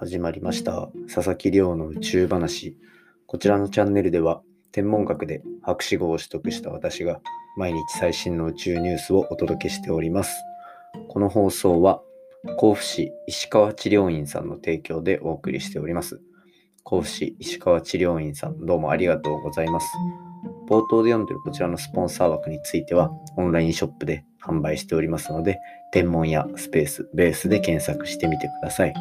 始まりました。佐々木亮の宇宙話。こちらのチャンネルでは天文学で博士号を取得した私が毎日最新の宇宙ニュースをお届けしております。この放送は甲府市石川治療院さんの提供でお送りしております。甲府市石川治療院さんどうもありがとうございます。冒頭で読んでるこちらのスポンサー枠については、オンラインショップで販売しておりますので、天文やスペース、ベースで検索してみてください。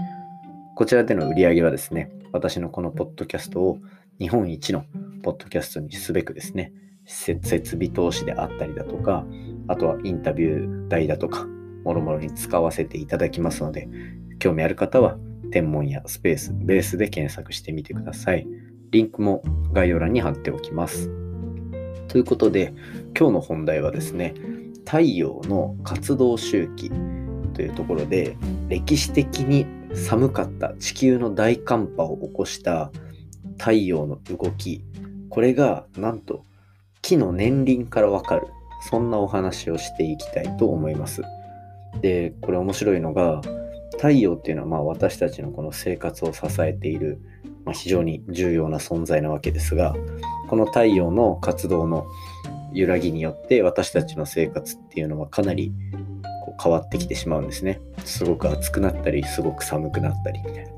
こちらでの売り上げはですね、私のこのポッドキャストを日本一のポッドキャストにすべくですね、設備投資であったりだとか、あとはインタビュー代だとか、もろもろに使わせていただきますので、興味ある方は天文やスペース、ベースで検索してみてください。リンクも概要欄に貼っておきます。ということで、今日の本題はですね、太陽の活動周期というところで、歴史的に寒かった地球の大寒波を起こした太陽の動き、これがなんと木の年輪からわかる、そんなお話をしていきたいと思います。で、これ面白いのが、太陽っていうのはまあ私たちのこの生活を支えているまあ、非常に重要な存在なわけですがこの太陽の活動の揺らぎによって私たちの生活っていうのはかなり変わってきてしまうんですね。すごく暑くなったりすごく寒くなったりみたいな。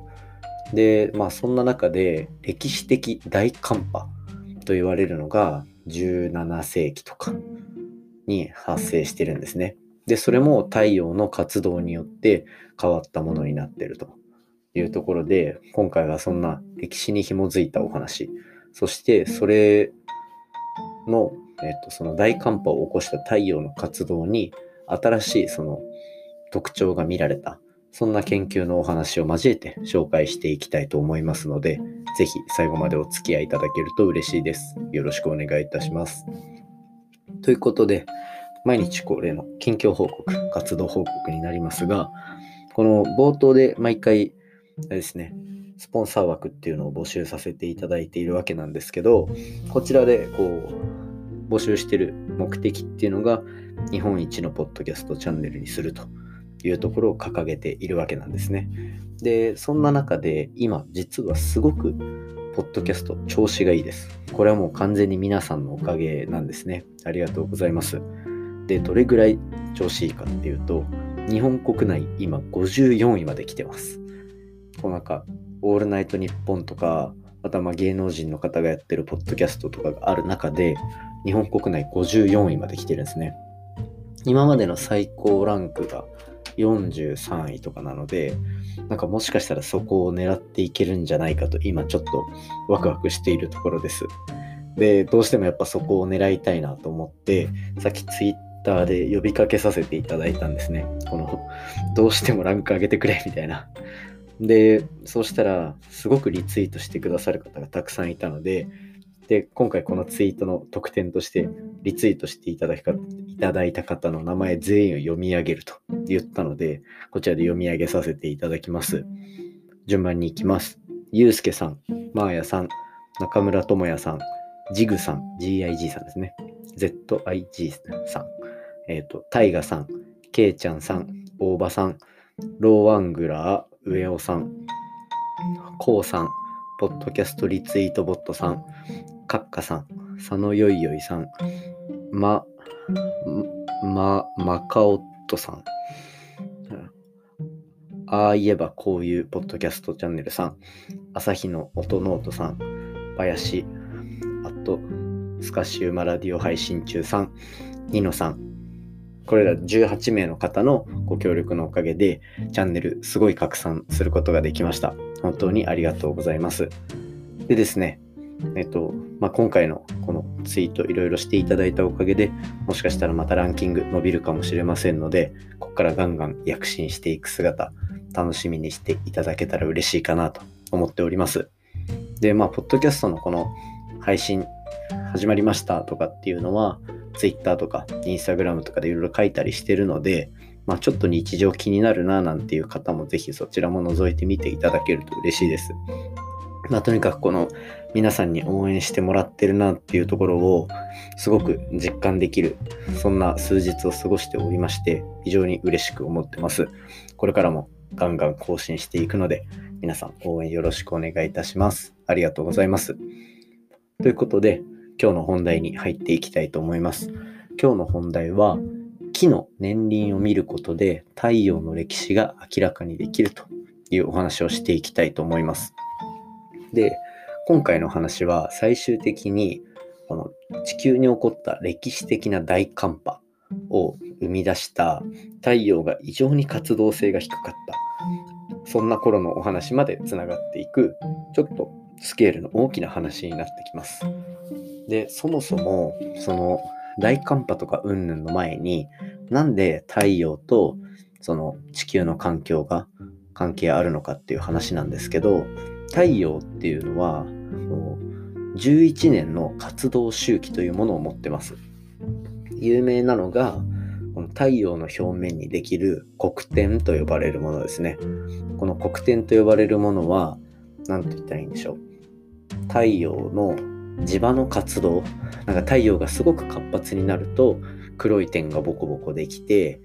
でまあそんな中で歴史的大寒波と言われるのが17世紀とかに発生してるんですね。でそれも太陽の活動によって変わったものになってるというところで、今回はそんな歴史に紐づいたお話、そしてそれの、えっと、その大寒波を起こした太陽の活動に新しいその特徴が見られた、そんな研究のお話を交えて紹介していきたいと思いますので、ぜひ最後までお付き合いいただけると嬉しいです。よろしくお願いいたします。ということで、毎日恒例の近況報告、活動報告になりますが、この冒頭で毎回ですね、スポンサー枠っていうのを募集させていただいているわけなんですけど、こちらでこう募集してる目的っていうのが、日本一のポッドキャストチャンネルにするというところを掲げているわけなんですね。で、そんな中で今実はすごくポッドキャスト調子がいいです。これはもう完全に皆さんのおかげなんですね。ありがとうございます。で、どれぐらい調子いいかっていうと、日本国内今54位まで来てます。こうなんか、オールナイトニッポンとか、あとはま芸能人の方がやってるポッドキャストとかがある中で、日本国内54位まで来てるんですね。今までの最高ランクが43位とかなので、なんかもしかしたらそこを狙っていけるんじゃないかと今ちょっとワクワクしているところです。で、どうしてもやっぱそこを狙いたいなと思って、さっきツイッターで呼びかけさせていただいたんですね。この、どうしてもランク上げてくれみたいな。で、そうしたら、すごくリツイートしてくださる方がたくさんいたので、で、今回このツイートの特典として、リツイートしていただきいただいた方の名前全員を読み上げると言ったので、こちらで読み上げさせていただきます。順番に行きます。ゆうすけさん、まーやさん、中村智也さん、ジグさん、GIG さんですね。ZIG さん、えっ、ー、と、タイガさん、ケイちゃんさん、大場さん、ローワングラー、上尾さん、こうさん、ポッドキャストリツイートボットさん、カッカさん、佐野よいよいさん、ま、ま、マカオットさん、ああ言えばこういうポッドキャストチャンネルさん、朝日の音ノートさん、林、あと、スカシウマラジオ配信中さん、ニノさん、これら18名の方のご協力のおかげで、チャンネルすごい拡散することができました。本当にありがとうございます。でですね、えっと、まあ、今回のこのツイートいろいろしていただいたおかげで、もしかしたらまたランキング伸びるかもしれませんので、ここからガンガン躍進していく姿、楽しみにしていただけたら嬉しいかなと思っております。で、まあ、ポッドキャストのこの配信始まりましたとかっていうのは、Twitter とか Instagram とかでいろいろ書いたりしてるので、まあ、ちょっと日常気になるななんていう方もぜひそちらも覗いてみていただけると嬉しいです。まあ、とにかくこの皆さんに応援してもらってるなっていうところをすごく実感できるそんな数日を過ごしておりまして非常に嬉しく思ってます。これからもガンガン更新していくので、皆さん応援よろしくお願いいたします。ありがとうございます。ということで、今日の本題に入っていきたいと思います。今日の本題は、木の年輪を見ることで太陽の歴史が明らかにできるというお話をしていきたいと思います。で、今回の話は最終的にこの地球に起こった歴史的な大寒波を生み出した太陽が異常に活動性が低かったそんな頃のお話までつながっていくちょっとスケールの大きな話になってきます。でそもそもその大寒波とか云々の前になんで太陽とその地球の環境が関係あるのかっていう話なんですけど太陽っていうのは11年の活動周期というものを持ってます。有名なのがこの太陽の表面にできる黒点と呼ばれるものですね。この黒点と呼ばれるものは何と言ったらいいんでしょう。太陽の磁場の活動なんか太陽がすごく活発になると黒い点がボコボコできて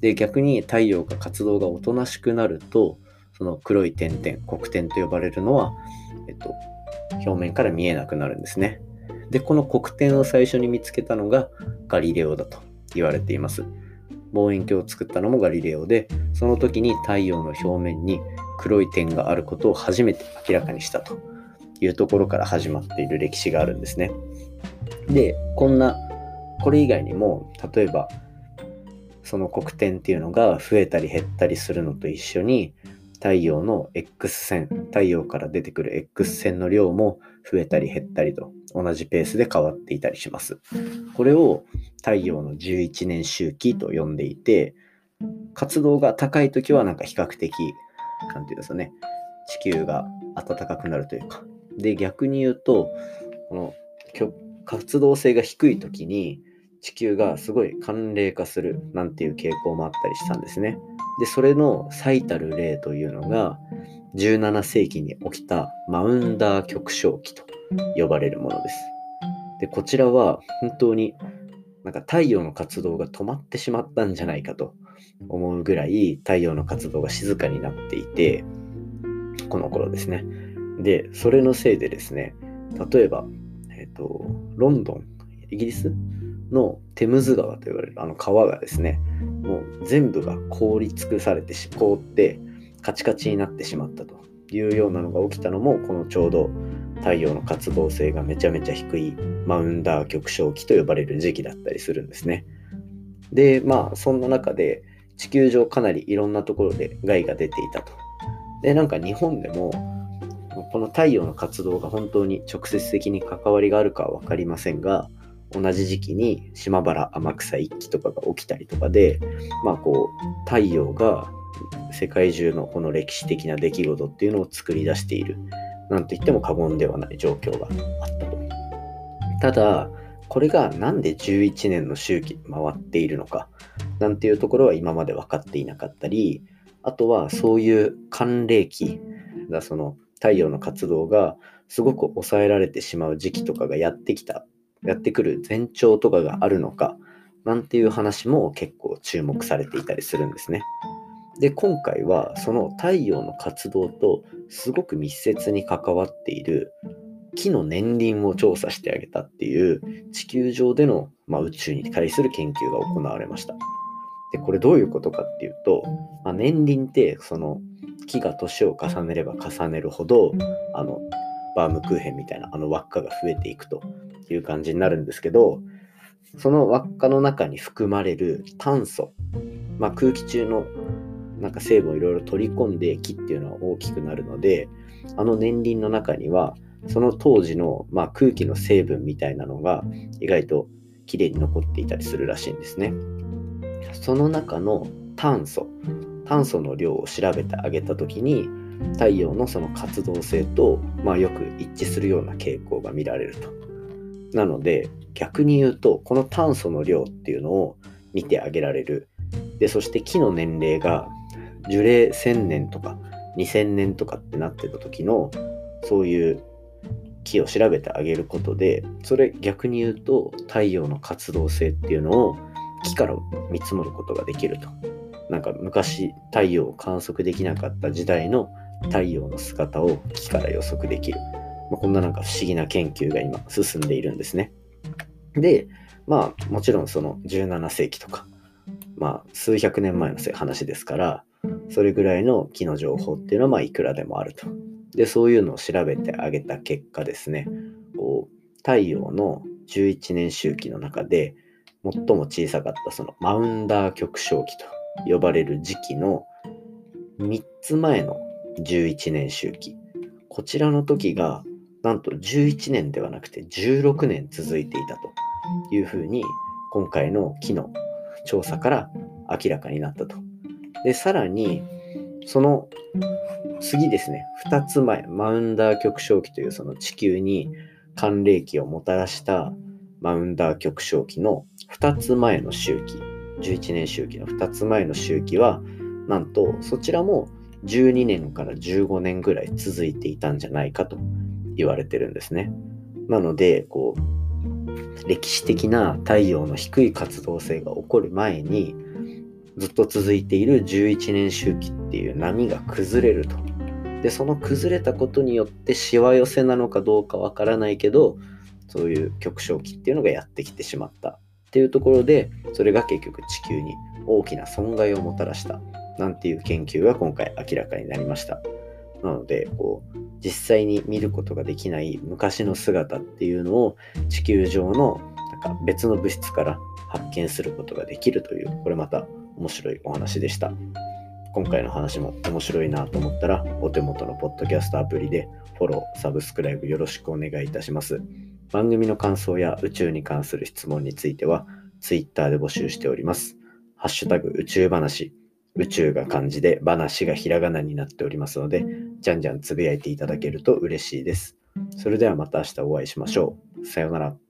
で逆に太陽が活動がおとなしくなるとその黒い点々黒点と呼ばれるのは、えっと、表面から見えなくなるんですね。でこの黒点を最初に見つけたのがガリレオだと言われています。望遠鏡を作ったのもガリレオでその時に太陽の表面に黒い点があることを初めて明らかにしたというところから始まっている歴史があるんですね。で、こんな、これ以外にも、例えば、その黒点っていうのが増えたり減ったりするのと一緒に、太陽の X 線、太陽から出てくる X 線の量も増えたり減ったりと同じペースで変わっていたりします。これを太陽の11年周期と呼んでいて、活動が高い時はなんか比較的、なんていうんですかね、地球が暖かくなるというか、で、逆に言うと、この活動性が低い時に地球がすごい寒冷化するなんていう傾向もあったりしたんですね。で、それの最たる例というのが、17世紀に起きたマウンダー極小期と呼ばれるものです。で、こちらは本当になんか太陽の活動が止まってしまったんじゃないかと思うぐらい太陽の活動が静かになっていて、この頃ですね。で、それのせいでですね、例えば、えっ、ー、と、ロンドン、イギリスのテムズ川と言われるあの川がですね、もう全部が凍り尽くされてし、凍ってカチカチになってしまったというようなのが起きたのも、このちょうど太陽の活動性がめちゃめちゃ低いマウンダー極小期と呼ばれる時期だったりするんですね。で、まあ、そんな中で地球上かなりいろんなところで害が出ていたと。で、なんか日本でもこの太陽の活動が本当に直接的に関わりがあるかは分かりませんが、同じ時期に島原天草一揆とかが起きたりとかで、まあこう、太陽が世界中のこの歴史的な出来事っていうのを作り出している、なんと言っても過言ではない状況があったと。ただ、これがなんで11年の周期回っているのか、なんていうところは今まで分かっていなかったり、あとはそういう寒冷期がその太陽の活動がすごく抑えられてしまう時期とかがやってきた、やってくる前兆とかがあるのか、なんていう話も結構注目されていたりするんですね。で、今回はその太陽の活動とすごく密接に関わっている木の年輪を調査してあげたっていう地球上での、まあ、宇宙に対する研究が行われました。で、これどういうことかっていうと、まあ、年輪ってその木が年を重ねれば重ねるほどあのバームクーヘンみたいなあの輪っかが増えていくという感じになるんですけどその輪っかの中に含まれる炭素、まあ、空気中のなんか成分をいろいろ取り込んで木っていうのは大きくなるのであの年輪の中にはその当時の、まあ、空気の成分みたいなのが意外ときれいに残っていたりするらしいんですね。その中の炭素炭素の量を調べてあげた時に太陽のその活動性と、まあ、よく一致するような傾向が見られると。なので逆に言うとこの炭素の量っていうのを見てあげられる。でそして木の年齢が樹齢1000年とか2000年とかってなってた時のそういう木を調べてあげることでそれ逆に言うと太陽の活動性っていうのを木から見積もることができると。なんか昔太陽を観測できなかった時代の太陽の姿を木から予測できる。まあ、こんななんか不思議な研究が今進んでいるんですね。で、まあもちろんその17世紀とか、まあ数百年前の話ですから、それぐらいの木の情報っていうのはまあいくらでもあると。で、そういうのを調べてあげた結果ですね、こう太陽の11年周期の中で最も小さかったそのマウンダー極小期と呼ばれる時期の3つ前の11年周期。こちらの時がなんと11年ではなくて16年続いていたというふうに今回の木の調査から明らかになったと。で、さらにその次ですね、2つ前、マウンダー極小期というその地球に寒冷期をもたらしたマウンダー極小期の2つ前の周期、11年周期の2つ前の周期は、なんとそちらも12年から15年ぐらい続いていたんじゃないかと言われてるんですね。なので、こう、歴史的な太陽の低い活動性が起こる前に、ずっと続いている11年周期っていう波が崩れると。で、その崩れたことによってしわ寄せなのかどうかわからないけど、そういう極小期っていうのがやってきてしまったっていうところで、それが結局地球に大きな損害をもたらしたなんていう研究が今回明らかになりました。なので、こう、実際に見ることができない昔の姿っていうのを地球上のなんか別の物質から発見することができるという、これまた面白いお話でした。今回の話も面白いなと思ったら、お手元のポッドキャストアプリでフォロー、サブスクライブよろしくお願いいたします。番組の感想や宇宙に関する質問については、Twitter で募集しております。ハッシュタグ宇宙話、宇宙が漢字で話がひらがなになっておりますので、じゃんじゃんつぶやいていただけると嬉しいです。それではまた明日お会いしましょう。さようなら。